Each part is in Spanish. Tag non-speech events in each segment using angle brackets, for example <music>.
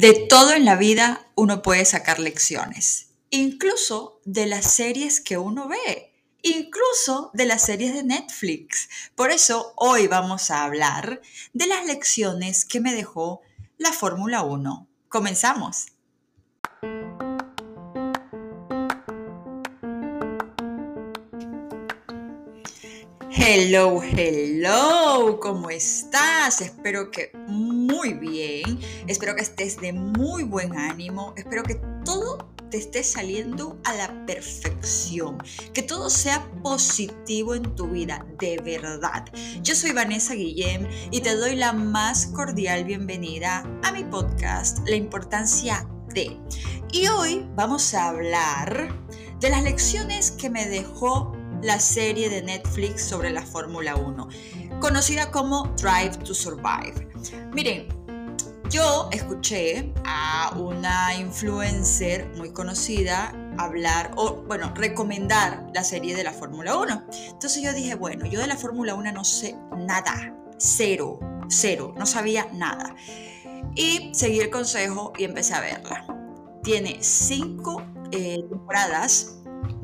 De todo en la vida uno puede sacar lecciones, incluso de las series que uno ve, incluso de las series de Netflix. Por eso hoy vamos a hablar de las lecciones que me dejó la Fórmula 1. Comenzamos. Hello, hello, ¿cómo estás? Espero que muy bien, espero que estés de muy buen ánimo, espero que todo te esté saliendo a la perfección, que todo sea positivo en tu vida, de verdad. Yo soy Vanessa Guillem y te doy la más cordial bienvenida a mi podcast, La importancia de. Y hoy vamos a hablar de las lecciones que me dejó la serie de Netflix sobre la Fórmula 1, conocida como Drive to Survive. Miren, yo escuché a una influencer muy conocida hablar o, bueno, recomendar la serie de la Fórmula 1. Entonces yo dije, bueno, yo de la Fórmula 1 no sé nada, cero, cero, no sabía nada. Y seguí el consejo y empecé a verla. Tiene cinco eh, temporadas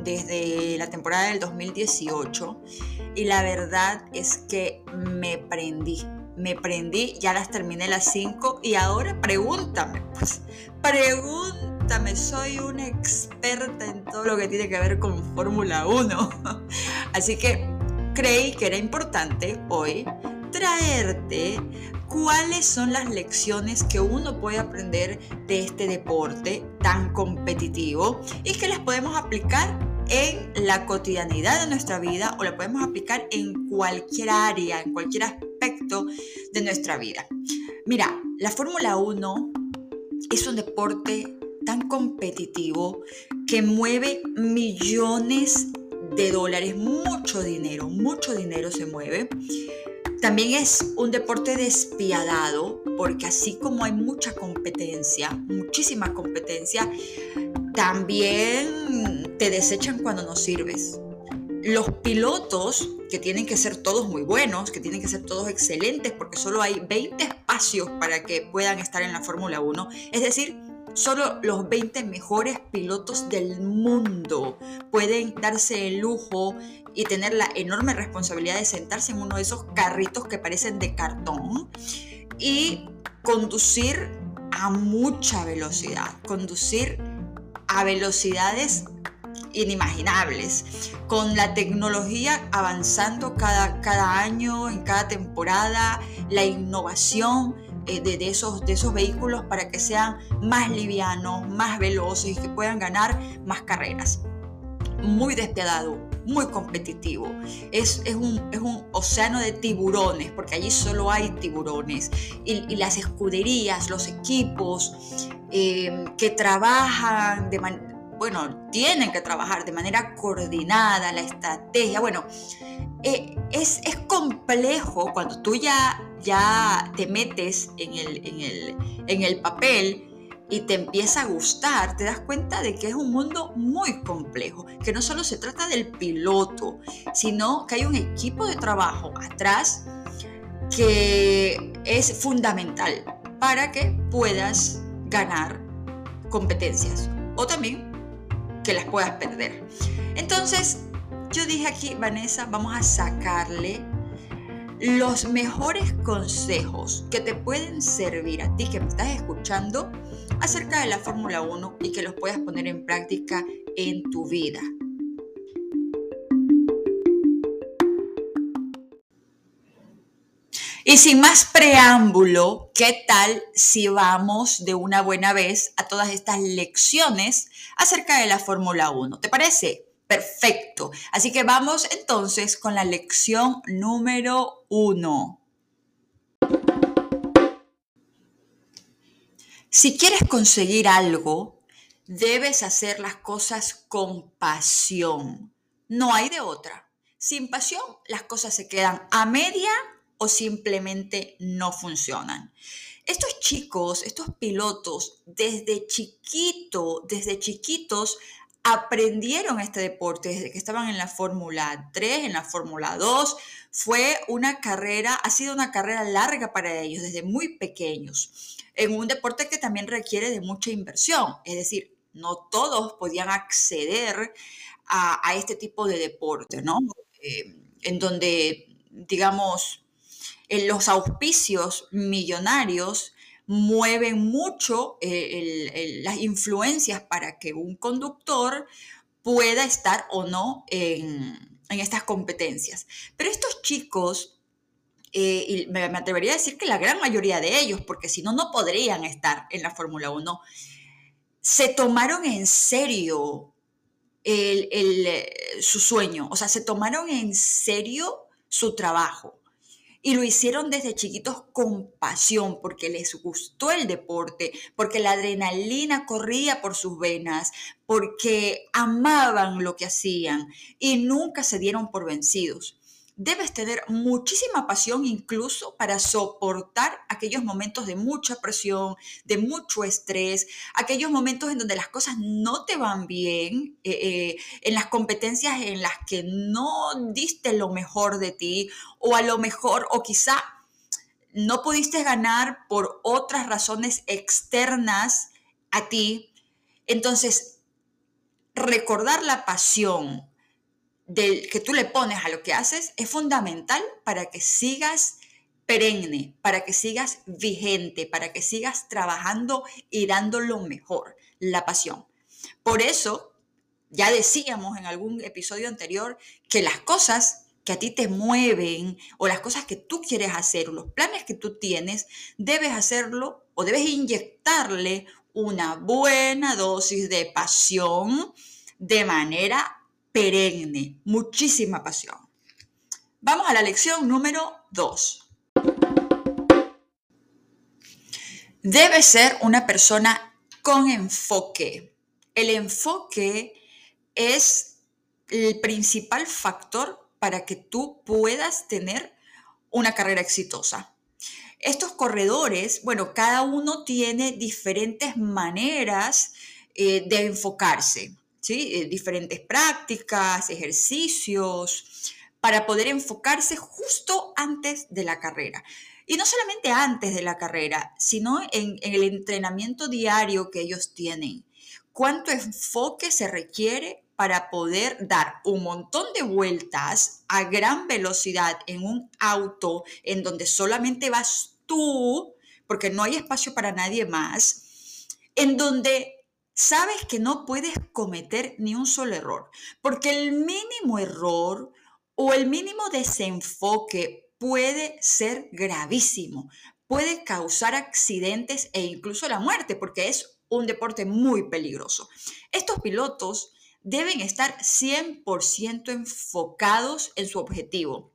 desde la temporada del 2018 y la verdad es que me prendí. Me prendí, ya las terminé las 5 y ahora pregúntame, pues, pregúntame, soy una experta en todo lo que tiene que ver con Fórmula 1. <laughs> Así que creí que era importante hoy traerte cuáles son las lecciones que uno puede aprender de este deporte tan competitivo y que las podemos aplicar en la cotidianidad de nuestra vida o la podemos aplicar en cualquier área, en cualquier aspecto de nuestra vida. Mira, la Fórmula 1 es un deporte tan competitivo que mueve millones de dólares, mucho dinero, mucho dinero se mueve. También es un deporte despiadado porque así como hay mucha competencia, muchísima competencia, también te desechan cuando no sirves. Los pilotos, que tienen que ser todos muy buenos, que tienen que ser todos excelentes, porque solo hay 20 espacios para que puedan estar en la Fórmula 1, es decir, solo los 20 mejores pilotos del mundo pueden darse el lujo y tener la enorme responsabilidad de sentarse en uno de esos carritos que parecen de cartón y conducir a mucha velocidad, conducir a velocidades inimaginables, con la tecnología avanzando cada, cada año, en cada temporada, la innovación eh, de, esos, de esos vehículos para que sean más livianos, más veloces y que puedan ganar más carreras. Muy despiadado, muy competitivo. Es, un, océano de tiburones, porque allí solo hay tiburones. Y, las escuderías, los equipos eh, que trabajan de bueno, tienen que trabajar de manera coordinada, la estrategia. Bueno, eh, es, complejo cuando tú ya, ya te metes en el, en, el, en el papel y te empieza a gustar, te das cuenta de que es un mundo muy complejo, que no solo se trata del piloto, sino que hay un equipo de trabajo atrás que es fundamental para que puedas ganar competencias o también que las puedas perder. Entonces, yo dije aquí, Vanessa, vamos a sacarle los mejores consejos que te pueden servir a ti que me estás escuchando acerca de la Fórmula 1 y que los puedas poner en práctica en tu vida. Y sin más preámbulo, ¿qué tal si vamos de una buena vez a todas estas lecciones acerca de la Fórmula 1? ¿Te parece? Perfecto. Así que vamos entonces con la lección número uno. Si quieres conseguir algo, debes hacer las cosas con pasión. No hay de otra. Sin pasión, las cosas se quedan a media o simplemente no funcionan. Estos chicos, estos pilotos, desde chiquito, desde chiquitos, aprendieron este deporte desde que estaban en la Fórmula 3, en la Fórmula 2. Fue una carrera, ha sido una carrera larga para ellos desde muy pequeños, en un deporte que también requiere de mucha inversión. Es decir, no todos podían acceder a, este tipo de deporte, ¿no? Eh, en donde, digamos, los auspicios millonarios mueven mucho eh, las influencias para que un conductor pueda estar o no en, estas competencias. Pero estos chicos, eh, y me, atrevería a decir que la gran mayoría de ellos, porque si no, no podrían estar en la Fórmula 1, se tomaron en serio su sueño, o sea, se tomaron en serio su trabajo y lo hicieron desde chiquitos con pasión, porque les gustó el deporte, porque la adrenalina corría por sus venas, porque amaban lo que hacían y nunca se dieron por vencidos debes tener muchísima pasión incluso para soportar aquellos momentos de mucha presión, de mucho estrés, aquellos momentos en donde las cosas no te van bien, eh, eh, en las competencias en las que no diste lo mejor de ti o a lo mejor o quizá no pudiste ganar por otras razones externas a ti. Entonces, recordar la pasión, del que tú le pones a lo que haces es fundamental para que sigas perenne, para que sigas vigente, para que sigas trabajando y dando lo mejor, la pasión. Por eso, ya decíamos en algún episodio anterior que las cosas que a ti te mueven o las cosas que tú quieres hacer o los planes que tú tienes, debes hacerlo o debes inyectarle una buena dosis de pasión de manera perenne, muchísima pasión. Vamos a la lección número 2. Debe ser una persona con enfoque. El enfoque es el principal factor para que tú puedas tener una carrera exitosa. Estos corredores, bueno, cada uno tiene diferentes maneras eh, de enfocarse. Eh, diferentes prácticas, ejercicios, para poder enfocarse justo antes de la carrera. Y no solamente antes de la carrera, sino en, en el entrenamiento diario que ellos tienen. ¿Cuánto enfoque se requiere para poder dar un montón de vueltas a gran velocidad en un auto en donde solamente vas tú, porque no hay espacio para nadie más, en donde sabes que no puedes cometer ni un solo error, porque el mínimo error o el mínimo desenfoque puede ser gravísimo, puede causar accidentes e incluso la muerte, porque es un deporte muy peligroso. Estos pilotos deben estar 100% enfocados en su objetivo.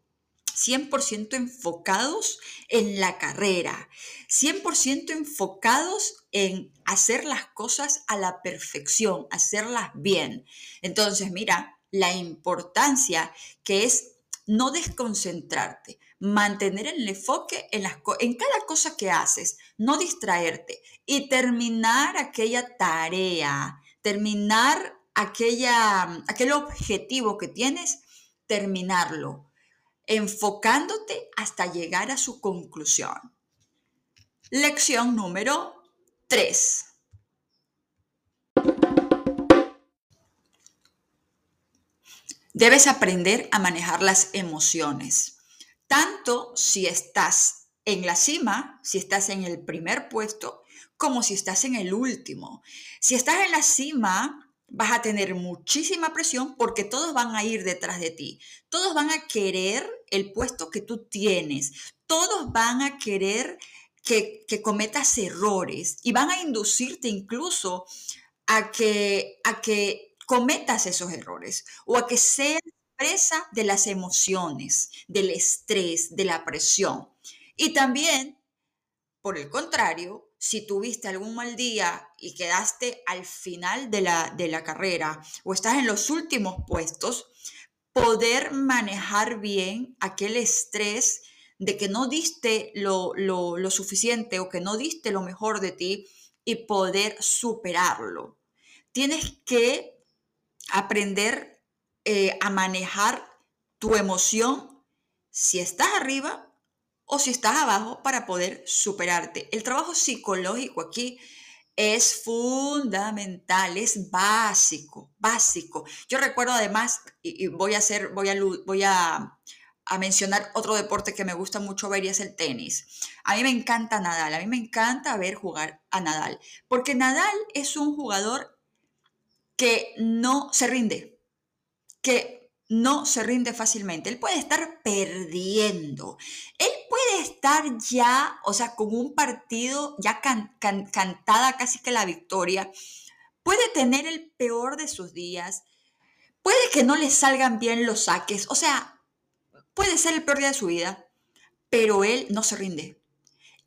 100% enfocados en la carrera, 100% enfocados en hacer las cosas a la perfección, hacerlas bien. Entonces, mira, la importancia que es no desconcentrarte, mantener el enfoque en, las, en cada cosa que haces, no distraerte y terminar aquella tarea, terminar aquella, aquel objetivo que tienes, terminarlo enfocándote hasta llegar a su conclusión. Lección número 3. Debes aprender a manejar las emociones, tanto si estás en la cima, si estás en el primer puesto, como si estás en el último. Si estás en la cima, vas a tener muchísima presión porque todos van a ir detrás de ti. Todos van a querer el puesto que tú tienes. Todos van a querer que, cometas errores y van a inducirte incluso a que, a que cometas esos errores o a que seas presa de las emociones, del estrés, de la presión. Y también, por el contrario, si tuviste algún mal día y quedaste al final de la, de la carrera o estás en los últimos puestos, poder manejar bien aquel estrés de que no diste lo, lo, suficiente o que no diste lo mejor de ti y poder superarlo. Tienes que aprender eh, a manejar tu emoción si estás arriba o si estás abajo para poder superarte. El trabajo psicológico aquí es fundamental, es básico, básico. Yo recuerdo además, y, voy a hacer, voy a, voy a, a, mencionar otro deporte que me gusta mucho ver y es el tenis. A mí me encanta Nadal, a mí me encanta ver jugar a Nadal, porque Nadal es un jugador que no se rinde, que no se rinde fácilmente. Él puede estar perdiendo. Él puede estar ya, o sea, con un partido ya cantada casi que la victoria. Puede tener el peor de sus días. Puede que no le salgan bien los saques. O sea, puede ser el peor día de su vida. Pero él no se rinde.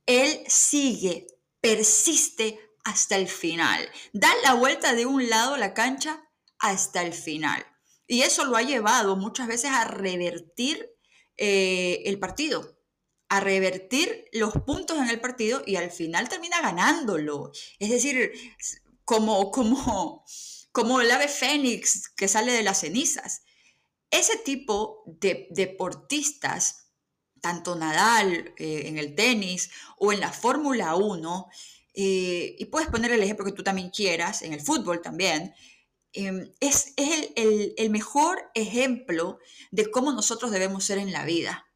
Él sigue, persiste hasta el final. Da la vuelta de un lado la cancha hasta el final. Y eso lo ha llevado muchas veces a revertir eh, el partido, a revertir los puntos en el partido y al final termina ganándolo. Es decir, como, como, como el ave fénix que sale de las cenizas. Ese tipo de deportistas, tanto Nadal eh, en el tenis o en la Fórmula 1, eh, y puedes poner el ejemplo que tú también quieras, en el fútbol también, Em, es, el, mejor ejemplo de cómo nosotros debemos ser en la vida.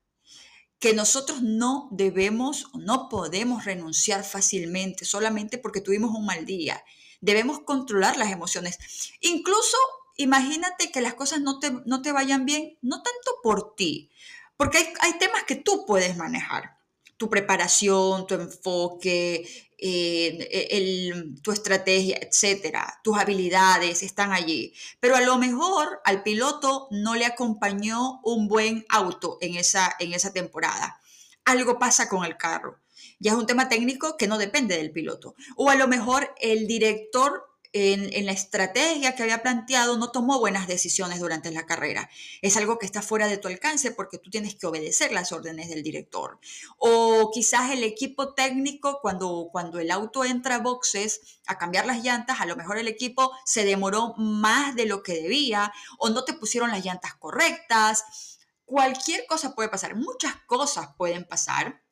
Que nosotros no debemos no podemos renunciar fácilmente solamente porque tuvimos un mal día. Debemos controlar las emociones. Incluso imagínate que las cosas no te, no te vayan bien, no tanto por ti, porque hay temas que tú puedes manejar. Tu preparación, tu enfoque, eh, tu estrategia, etcétera, tus habilidades están allí. Pero a lo mejor al piloto no le acompañó un buen auto en esa, en esa temporada. Algo pasa con el carro. Ya es un tema técnico que no depende del piloto. O a lo mejor el director en, la estrategia que había planteado no tomó buenas decisiones durante la carrera. Es algo que está fuera de tu alcance porque tú tienes que obedecer las órdenes del director. O quizás el equipo técnico, cuando, cuando el auto entra a boxes a cambiar las llantas, a lo mejor el equipo se demoró más de lo que debía o no te pusieron las llantas correctas. Cualquier cosa puede pasar, muchas cosas pueden pasar.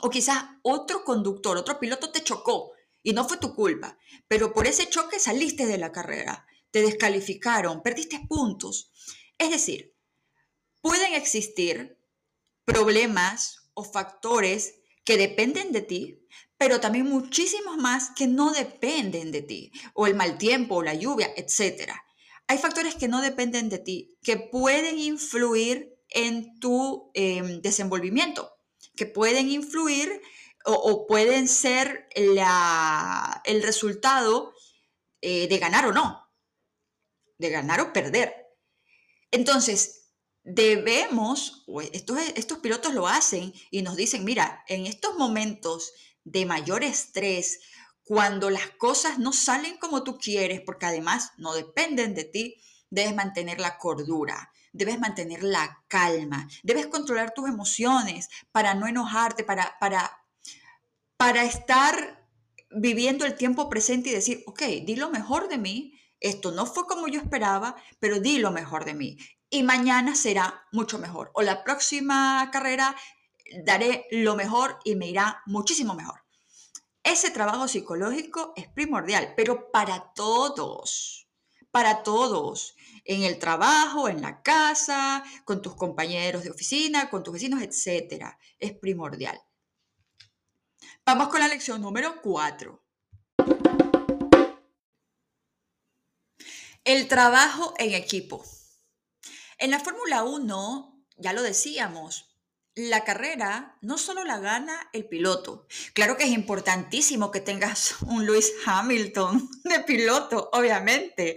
O quizás otro conductor, otro piloto te chocó y no fue tu culpa, pero por ese choque saliste de la carrera, te descalificaron, perdiste puntos. Es decir, pueden existir problemas o factores que dependen de ti, pero también muchísimos más que no dependen de ti, o el mal tiempo, o la lluvia, etc. Hay factores que no dependen de ti, que pueden influir en tu em, desenvolvimiento, que pueden influir o, pueden ser el resultado eh, de ganar o no, de ganar o perder. Entonces, debemos, estos, estos pilotos lo hacen y nos dicen, mira, en estos momentos de mayor estrés, cuando las cosas no salen como tú quieres, porque además no dependen de ti, debes mantener la cordura, debes mantener la calma, debes controlar tus emociones para no enojarte, para, para para estar viviendo el tiempo presente y decir, ok, di lo mejor de mí, esto no fue como yo esperaba, pero di lo mejor de mí. Y mañana será mucho mejor. O la próxima carrera daré lo mejor y me irá muchísimo mejor. Ese trabajo psicológico es primordial, pero para todos, para todos, en el trabajo, en la casa, con tus compañeros de oficina, con tus vecinos, etcétera, es primordial. Vamos con la lección número 4. El trabajo en equipo. En la Fórmula 1, ya lo decíamos, la carrera no solo la gana el piloto. Claro que es importantísimo que tengas <laughs> un Lewis Hamilton de piloto, obviamente.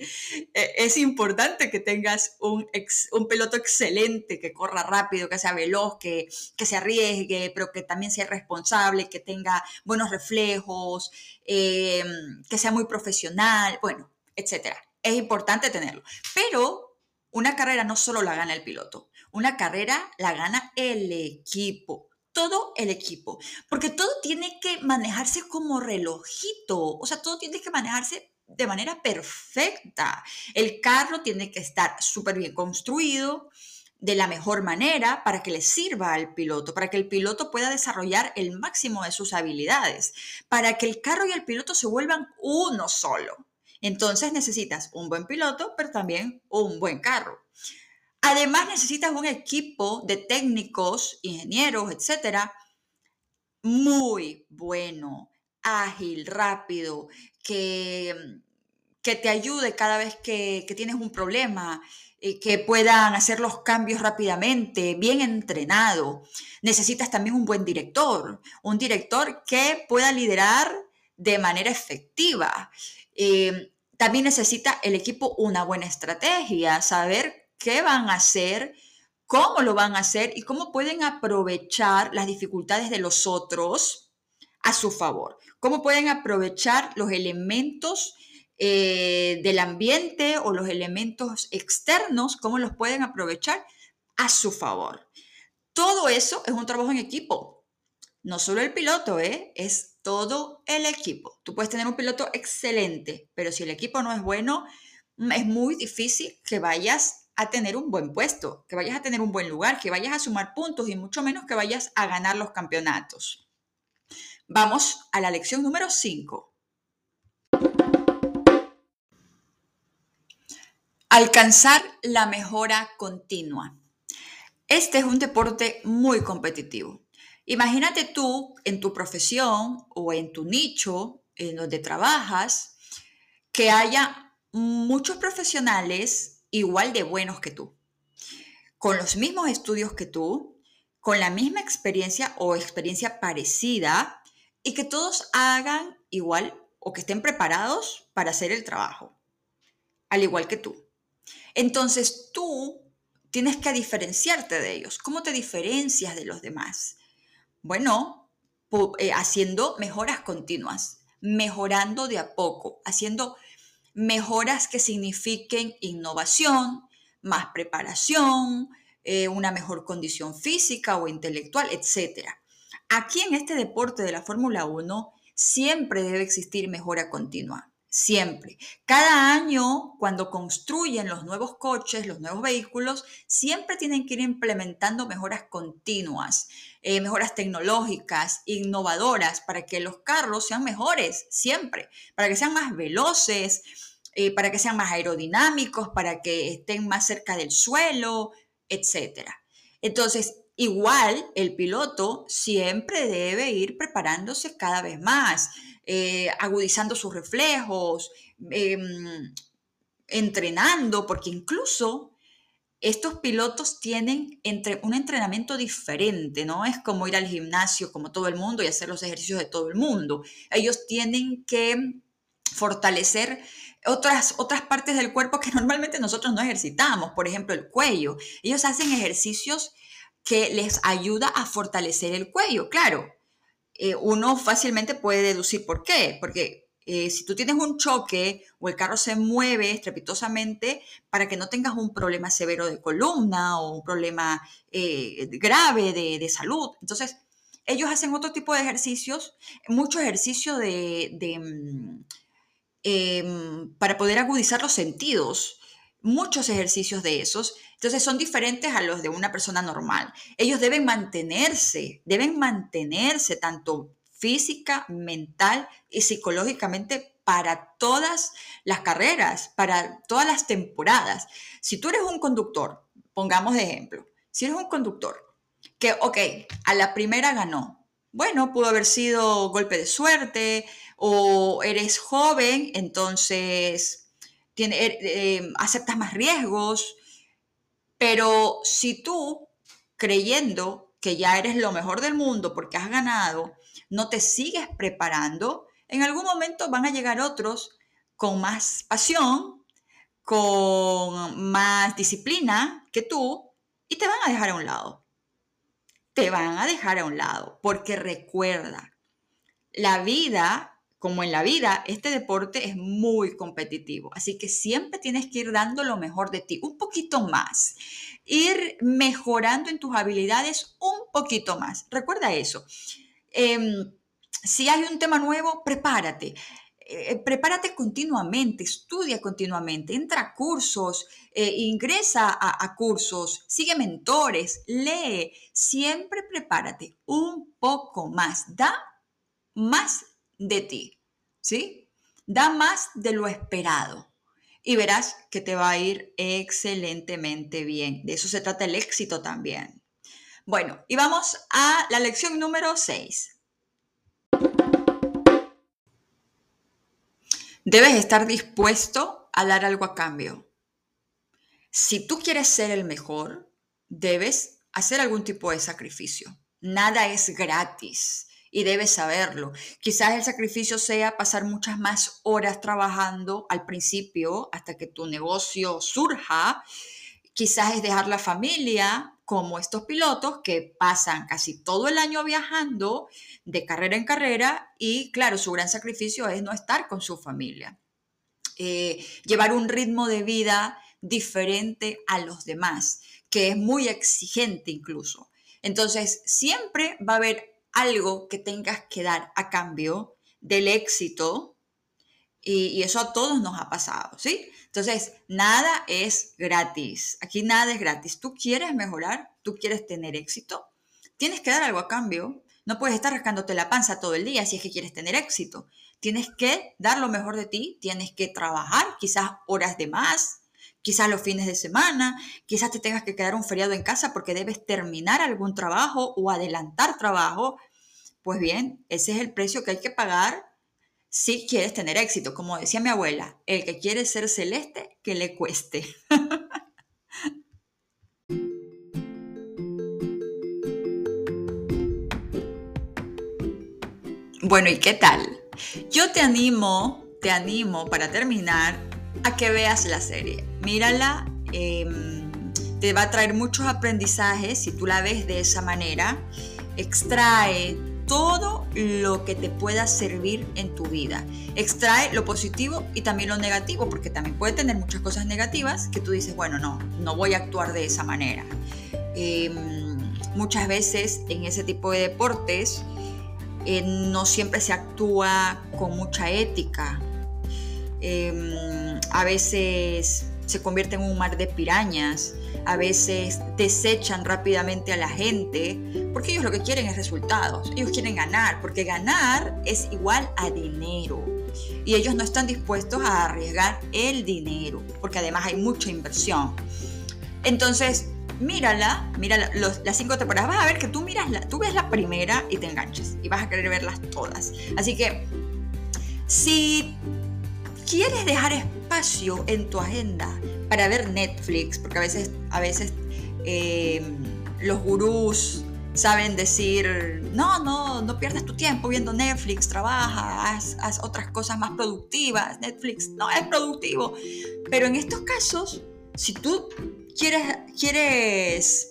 E, es importante que tengas un, un piloto excelente, que corra rápido, que sea veloz, que, que se arriesgue, pero que también sea responsable, que tenga buenos reflejos, em, que sea muy profesional, bueno, etc. Es importante tenerlo. Pero una carrera no solo la gana el piloto una carrera la gana el equipo, todo el equipo, porque todo tiene que manejarse como relojito, o sea, todo tiene que manejarse de manera perfecta. El carro tiene que estar súper bien construido, de la mejor manera para que le sirva al piloto, para que el piloto pueda desarrollar el máximo de sus habilidades, para que el carro y el piloto se vuelvan uno solo. Entonces necesitas un buen piloto, pero también un buen carro. Además necesitas un equipo de técnicos, ingenieros, etcétera, muy bueno, ágil, rápido, que, que te ayude cada vez que, que tienes un problema, eh, que puedan hacer los cambios rápidamente, bien entrenado. Necesitas también un buen director, un director que pueda liderar de manera efectiva. Eh, también necesita el equipo una buena estrategia, saber qué van a hacer, cómo lo van a hacer y cómo pueden aprovechar las dificultades de los otros a su favor. Cómo pueden aprovechar los elementos eh, del ambiente o los elementos externos, cómo los pueden aprovechar a su favor. Todo eso es un trabajo en equipo. No solo el piloto, ¿eh? es todo el equipo. Tú puedes tener un piloto excelente, pero si el equipo no es bueno, mm, es muy difícil que vayas a tener un buen puesto, que vayas a tener un buen lugar, que vayas a sumar puntos y mucho menos que vayas a ganar los campeonatos. Vamos a la lección número 5. Alcanzar la mejora continua. Este es un deporte muy competitivo. Imagínate tú en tu profesión o en tu nicho en donde trabajas que haya muchos profesionales igual de buenos que tú, con los mismos estudios que tú, con la misma experiencia o experiencia parecida y que todos hagan igual o que estén preparados para hacer el trabajo, al igual que tú. Entonces tú tienes que diferenciarte de ellos. ¿Cómo te diferencias de los demás? Bueno, eh, haciendo mejoras continuas, mejorando de a poco, haciendo mejoras que signifiquen innovación, más preparación, eh, una mejor condición física o intelectual, etc. Aquí en este deporte de la Fórmula 1 siempre debe existir mejora continua siempre. Cada año, cuando construyen los nuevos coches, los nuevos vehículos, siempre tienen que ir implementando mejoras continuas, eh, mejoras tecnológicas, innovadoras, para que los carros sean mejores, siempre, para que sean más veloces, eh, para que sean más aerodinámicos, para que estén más cerca del suelo, etc. Entonces, igual el piloto siempre debe ir preparándose cada vez más eh, agudizando sus reflejos, em, entrenando, porque incluso estos pilotos tienen entre, un entrenamiento diferente, ¿no? Es como ir al gimnasio como todo el mundo y hacer los ejercicios de todo el mundo. Ellos tienen que fortalecer otras, otras partes del cuerpo que <laughs> normalmente nosotros no ejercitamos, por ejemplo el cuello. Ellos hacen ejercicios que les ayuda a fortalecer el cuello. Claro, eh, uno fácilmente puede deducir por qué, porque eh, si tú tienes un choque o el carro se mueve estrepitosamente para que no tengas un problema severo de columna o un problema eh, grave de, salud. Entonces, ellos hacen otro tipo de ejercicios, mucho ejercicio de, mm, em, para poder agudizar los sentidos, muchos ejercicios de esos entonces son diferentes a los de una persona normal. Ellos deben mantenerse, deben mantenerse tanto física, mental y psicológicamente para todas las carreras, para todas las temporadas. Si tú eres un conductor, pongamos de ejemplo, si eres un conductor que, ok, a la primera ganó, bueno, pudo haber sido golpe de suerte o eres joven, entonces tiene, eh, eh, aceptas más riesgos, pero si tú, creyendo que ya eres lo mejor del mundo porque has ganado, no te sigues preparando, en algún momento van a llegar otros con más pasión, con más disciplina que tú y te van a dejar a un lado. Te van a dejar a un lado porque recuerda, la vida como en la vida, este deporte es muy competitivo, así que siempre tienes que ir dando lo mejor de ti, un poquito más, ir mejorando en tus habilidades un poquito más. Recuerda eso. Em, si hay un tema nuevo, prepárate. eh, prepárate continuamente, estudia continuamente, entra a cursos, eh, ingresa a, a, cursos, sigue mentores, lee, siempre prepárate un poco más, da más de ti, ¿sí? Da más de lo esperado y verás que te va a ir excelentemente bien. De eso se trata el éxito también. Bueno, y vamos a la lección número 6. Debes estar dispuesto a dar algo a cambio. Si tú quieres ser el mejor, debes hacer algún tipo de sacrificio. Nada es gratis y debes saberlo. Quizás el sacrificio sea pasar muchas más horas trabajando al principio hasta que tu negocio surja. Quizás es dejar la familia, como estos pilotos que pasan casi todo el año viajando de carrera en carrera y claro, su gran sacrificio es no estar con su familia. Eh, llevar un ritmo de vida diferente a los demás, que es muy exigente incluso. Entonces, siempre va a haber algo que tengas que dar a cambio del éxito y, eso a todos nos ha pasado, ¿sí? Entonces, nada es gratis. Aquí nada es gratis. Tú quieres mejorar, tú quieres tener éxito, tienes que dar algo a cambio. No puedes estar rascándote la panza todo el día si es que quieres tener éxito. Tienes que dar lo mejor de ti, tienes que trabajar, quizás horas de más, quizás los fines de semana, quizás te tengas que quedar un feriado en casa porque debes terminar algún trabajo o adelantar trabajo. Pues bien, ese es el precio que hay que pagar si quieres tener éxito. Como decía mi abuela, el que quiere ser celeste, que le cueste. <laughs> bueno, ¿y qué tal? Yo te animo, te animo para terminar a que veas la serie. Mírala, em, te va a traer muchos aprendizajes si tú la ves de esa manera. Extrae todo lo que te pueda servir en tu vida. Extrae lo positivo y también lo negativo, porque también puede tener muchas cosas negativas que tú dices, bueno, no, no voy a actuar de esa manera. Em, muchas veces en ese tipo de deportes eh, no siempre se actúa con mucha ética. Em, a veces se convierte en un mar de pirañas a veces desechan rápidamente a la gente, porque ellos lo que quieren es resultados, ellos quieren ganar, porque ganar es igual a dinero. Y ellos no están dispuestos a arriesgar el dinero, porque además hay mucha inversión. Entonces, mírala, mira las cinco temporadas, vas a ver que tú miras, la, tú ves la primera y te enganchas y vas a querer verlas todas. Así que, si quieres dejar espacio en tu agenda para ver Netflix, porque a veces, a veces em, los gurús saben decir, no, no, no pierdas tu tiempo viendo Netflix, trabaja, haz, haz, otras cosas más productivas, Netflix no es productivo. Pero en estos casos, si tú quieres, quieres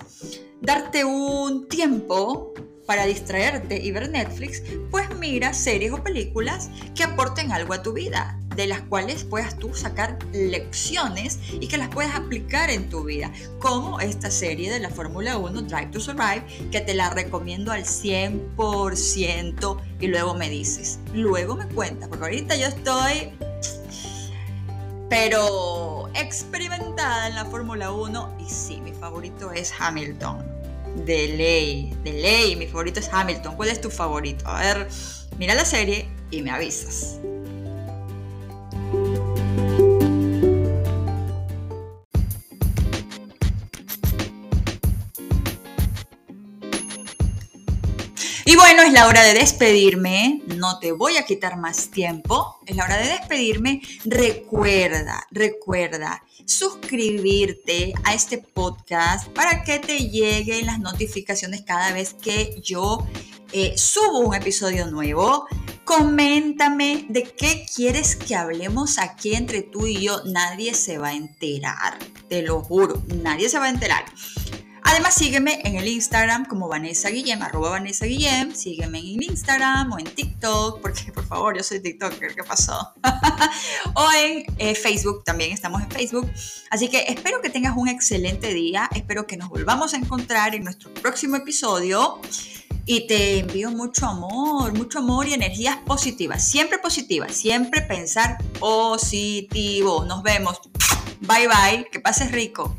darte un tiempo para distraerte y ver Netflix, pues mira series o películas que aporten algo a tu vida de las cuales puedas tú sacar lecciones y que las puedas aplicar en tu vida, como esta serie de la Fórmula 1 Drive to Survive, que te la recomiendo al 100% y luego me dices, luego me cuentas, porque ahorita yo estoy, pero experimentada en la Fórmula 1 y sí, mi favorito es Hamilton. De ley, de ley, mi favorito es Hamilton. ¿Cuál es tu favorito? A ver, mira la serie y me avisas. La hora de despedirme, no te voy a quitar más tiempo, es la hora de despedirme. Recuerda, recuerda suscribirte a este podcast para que te lleguen las notificaciones cada vez que yo eh, subo un episodio nuevo. Coméntame de qué quieres que hablemos aquí entre tú y yo. Nadie se va a enterar, te lo juro, nadie se va a enterar. Además, sígueme en el Instagram como Vanessa Guillem, arroba Vanessa Guillem. Sígueme en Instagram o en TikTok, porque por favor, yo soy TikToker, ¿qué pasó? <laughs> o en eh, Facebook, también estamos en Facebook. Así que espero que tengas un excelente día. Espero que nos volvamos a encontrar en nuestro próximo episodio. y te envío mucho amor, mucho amor y energías positivas, siempre positivas, siempre pensar positivo. Nos vemos. Bye bye, que pases rico.